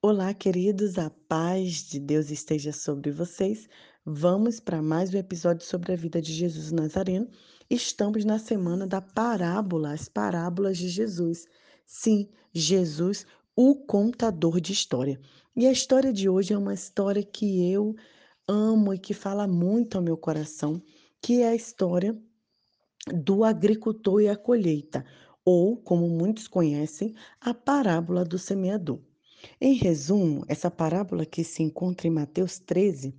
Olá, queridos, a paz de Deus esteja sobre vocês. Vamos para mais um episódio sobre a vida de Jesus Nazareno. Estamos na semana da parábola, as parábolas de Jesus. Sim, Jesus, o contador de história. E a história de hoje é uma história que eu amo e que fala muito ao meu coração, que é a história do agricultor e a colheita, ou, como muitos conhecem, a parábola do semeador. Em resumo, essa parábola que se encontra em Mateus 13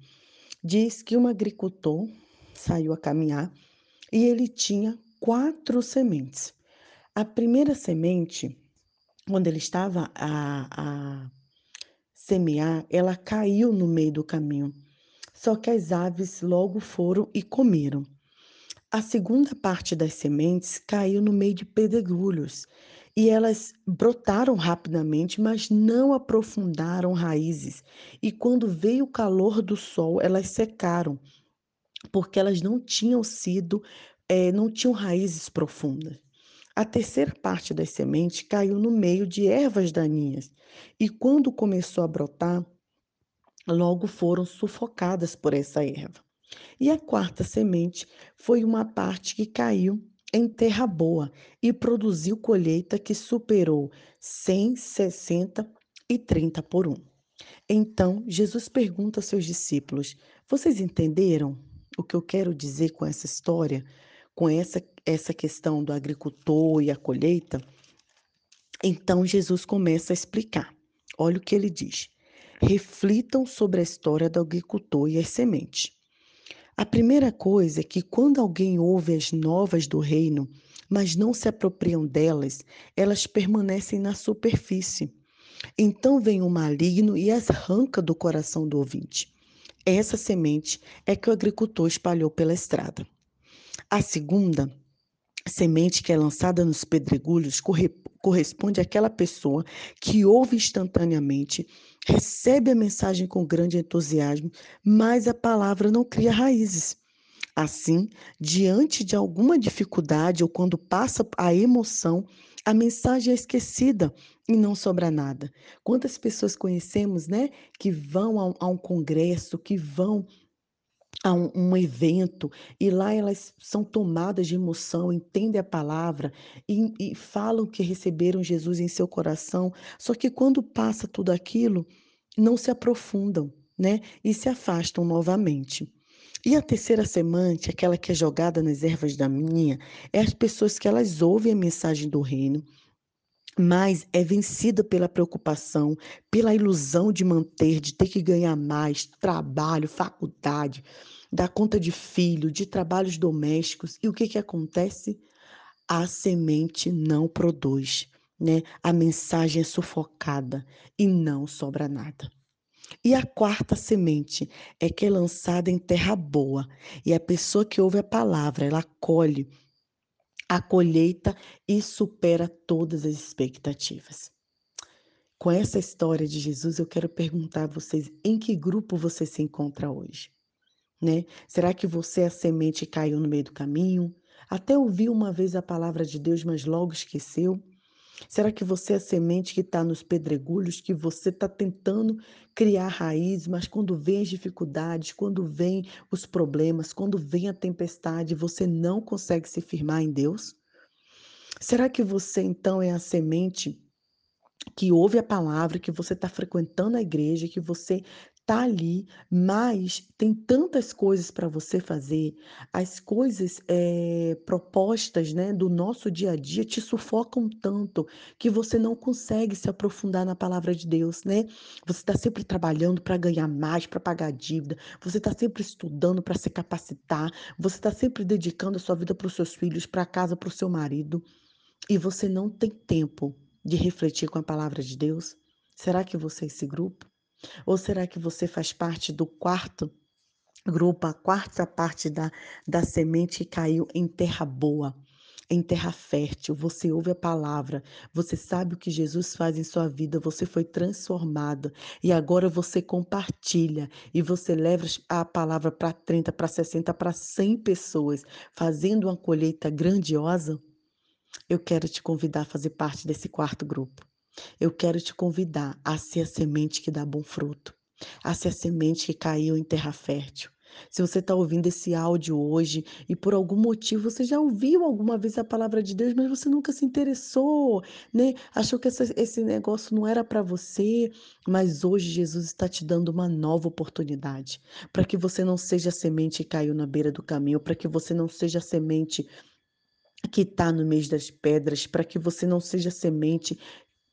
diz que um agricultor saiu a caminhar e ele tinha quatro sementes. A primeira semente, quando ele estava a, a semear, ela caiu no meio do caminho. Só que as aves logo foram e comeram. A segunda parte das sementes caiu no meio de pedregulhos e elas brotaram rapidamente, mas não aprofundaram raízes. E quando veio o calor do sol, elas secaram, porque elas não tinham sido, é, não tinham raízes profundas. A terceira parte das sementes caiu no meio de ervas daninhas, e quando começou a brotar, logo foram sufocadas por essa erva. E a quarta semente foi uma parte que caiu em terra boa e produziu colheita que superou 100, 60 e 30 por um. Então, Jesus pergunta aos seus discípulos: Vocês entenderam o que eu quero dizer com essa história, com essa, essa questão do agricultor e a colheita? Então, Jesus começa a explicar. Olha o que ele diz. Reflitam sobre a história do agricultor e as sementes. A primeira coisa é que quando alguém ouve as novas do reino, mas não se apropriam delas, elas permanecem na superfície. Então vem o maligno e as arranca do coração do ouvinte. Essa semente é que o agricultor espalhou pela estrada. A segunda semente que é lançada nos pedregulhos corresponde àquela pessoa que ouve instantaneamente, recebe a mensagem com grande entusiasmo, mas a palavra não cria raízes. Assim, diante de alguma dificuldade ou quando passa a emoção, a mensagem é esquecida e não sobra nada. Quantas pessoas conhecemos, né, que vão a um, a um congresso, que vão a um, um, evento e lá elas são tomadas de emoção, entendem a palavra e, e falam que receberam Jesus em seu coração, só que quando passa tudo aquilo, não se aprofundam, né? E se afastam novamente. E a terceira semente, aquela que é jogada nas ervas da minha, é as pessoas que elas ouvem a mensagem do reino, mas é vencida pela preocupação, pela ilusão de manter, de ter que ganhar mais, trabalho, faculdade, dar conta de filho, de trabalhos domésticos. E o que, que acontece? A semente não produz, né? A mensagem é sufocada e não sobra nada. E a quarta semente é que é lançada em terra boa, e a pessoa que ouve a palavra, ela colhe a colheita e supera todas as expectativas. Com essa história de Jesus, eu quero perguntar a vocês em que grupo você se encontra hoje. Né? Será que você a semente caiu no meio do caminho? Até ouviu uma vez a palavra de Deus, mas logo esqueceu? Será que você é a semente que está nos pedregulhos, que você está tentando criar raiz, mas quando vem as dificuldades, quando vem os problemas, quando vem a tempestade, você não consegue se firmar em Deus? Será que você então é a semente que ouve a palavra, que você está frequentando a igreja, que você está ali, mas tem tantas coisas para você fazer, as coisas é, propostas né, do nosso dia a dia te sufocam tanto que você não consegue se aprofundar na palavra de Deus, né? Você está sempre trabalhando para ganhar mais, para pagar dívida, você está sempre estudando para se capacitar, você está sempre dedicando a sua vida para os seus filhos, para casa, para o seu marido, e você não tem tempo de refletir com a palavra de Deus. Será que você é esse grupo? Ou será que você faz parte do quarto grupo, a quarta parte da, da semente que caiu em terra boa? em terra fértil, você ouve a palavra, você sabe o que Jesus faz em sua vida, você foi transformado e agora você compartilha e você leva a palavra para 30, para 60, para 100 pessoas, fazendo uma colheita grandiosa. Eu quero te convidar a fazer parte desse quarto grupo. Eu quero te convidar a ser a semente que dá bom fruto, a ser a semente que caiu em terra fértil. Se você está ouvindo esse áudio hoje e por algum motivo você já ouviu alguma vez a palavra de Deus, mas você nunca se interessou, né? Achou que essa, esse negócio não era para você, mas hoje Jesus está te dando uma nova oportunidade para que você não seja a semente que caiu na beira do caminho, para que você não seja a semente que está no meio das pedras, para que você não seja semente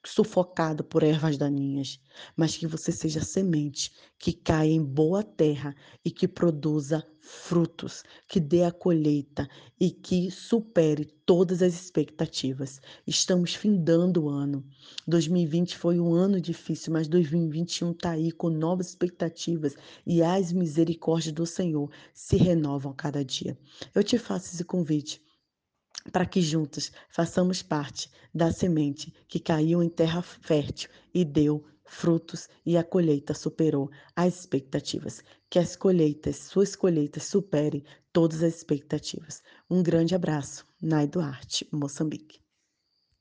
sufocado por ervas daninhas, mas que você seja semente que caia em boa terra e que produza frutos, que dê a colheita e que supere todas as expectativas. Estamos findando o ano. 2020 foi um ano difícil, mas 2021 está aí com novas expectativas e as misericórdias do Senhor se renovam a cada dia. Eu te faço esse convite para que juntos façamos parte da semente que caiu em terra fértil e deu frutos e a colheita superou as expectativas. Que as colheitas, suas colheitas superem todas as expectativas. Um grande abraço, Nai Duarte, Moçambique.